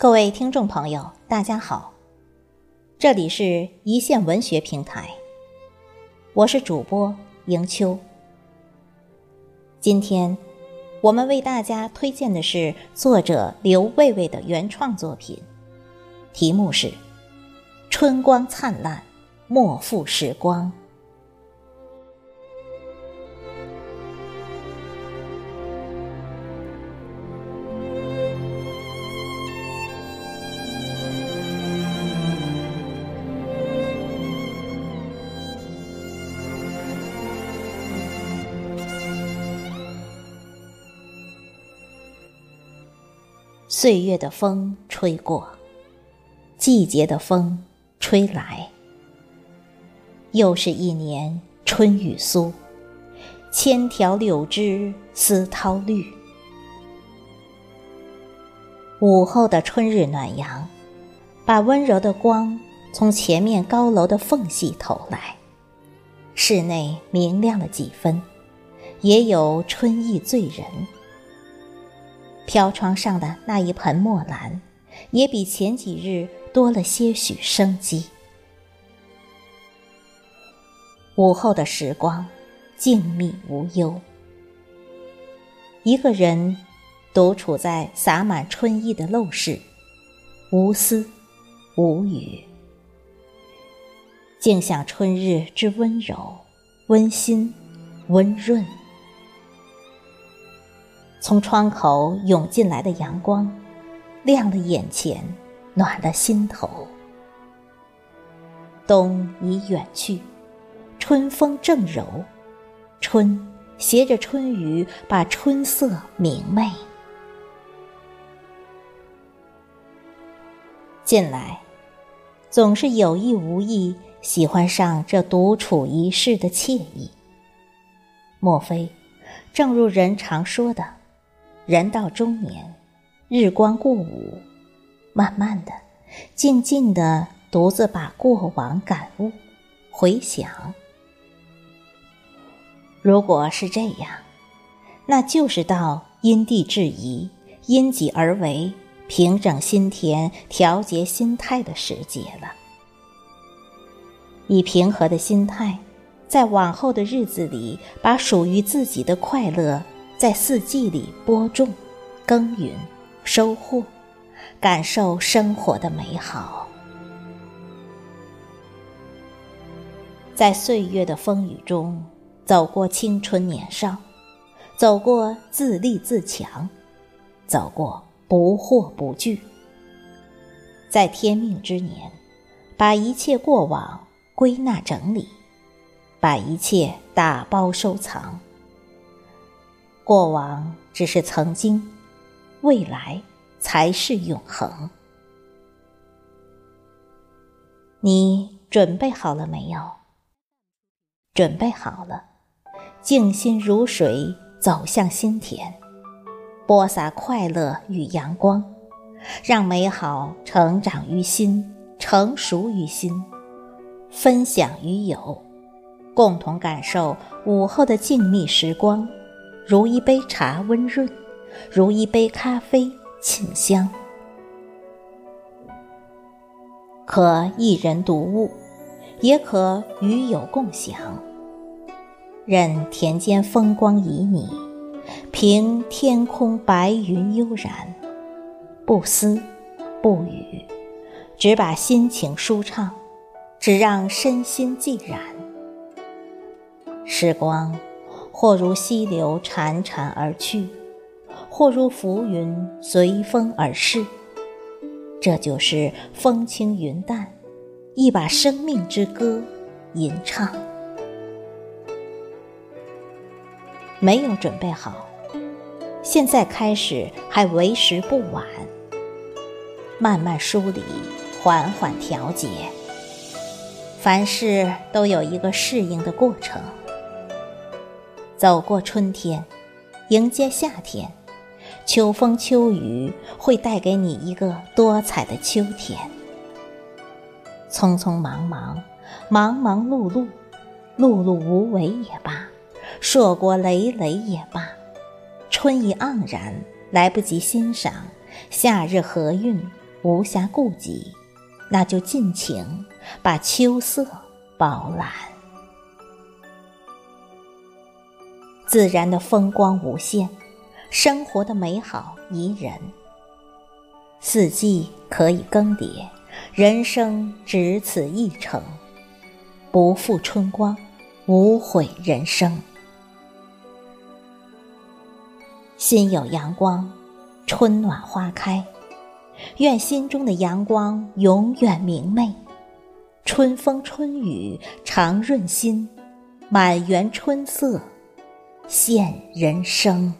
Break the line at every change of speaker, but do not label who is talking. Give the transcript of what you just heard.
各位听众朋友，大家好，这里是一线文学平台，我是主播迎秋。今天我们为大家推荐的是作者刘卫卫的原创作品，题目是《春光灿烂，莫负时光》。岁月的风吹过，季节的风吹来，又是一年春雨苏，千条柳枝丝涛绿。午后的春日暖阳，把温柔的光从前面高楼的缝隙投来，室内明亮了几分，也有春意醉人。飘窗上的那一盆墨兰，也比前几日多了些许生机。午后的时光，静谧无忧。一个人独处在洒满春意的陋室，无思无语，静享春日之温柔、温馨、温润。从窗口涌进来的阳光，亮了眼前，暖了心头。冬已远去，春风正柔，春携着春雨，把春色明媚。近来，总是有意无意喜欢上这独处一室的惬意。莫非，正如人常说的？人到中年，日光过午，慢慢的、静静的，独自把过往感悟、回想。如果是这样，那就是到因地制宜、因己而为、平整心田、调节心态的时节了。以平和的心态，在往后的日子里，把属于自己的快乐。在四季里播种、耕耘、收获，感受生活的美好。在岁月的风雨中，走过青春年少，走过自立自强，走过不惑不惧。在天命之年，把一切过往归纳整理，把一切打包收藏。过往只是曾经，未来才是永恒。你准备好了没有？准备好了，静心如水，走向心田，播撒快乐与阳光，让美好成长于心，成熟于心，分享于友，共同感受午后的静谧时光。如一杯茶温润，如一杯咖啡沁香。可一人独悟，也可与友共享。任田间风光旖旎，凭天空白云悠然，不思不语，只把心情舒畅，只让身心寂然。时光。或如溪流潺潺而去，或如浮云随风而逝。这就是风轻云淡，一把生命之歌吟唱。没有准备好，现在开始还为时不晚。慢慢梳理，缓缓调节。凡事都有一个适应的过程。走过春天，迎接夏天，秋风秋雨会带给你一个多彩的秋天。匆匆忙忙，忙忙碌碌，碌碌无为也罢，硕果累累也罢，春意盎然，来不及欣赏夏日和韵，无暇顾及，那就尽情把秋色饱览。自然的风光无限，生活的美好宜人。四季可以更迭，人生只此一程，不负春光，无悔人生。心有阳光，春暖花开。愿心中的阳光永远明媚，春风春雨常润心，满园春色现人生。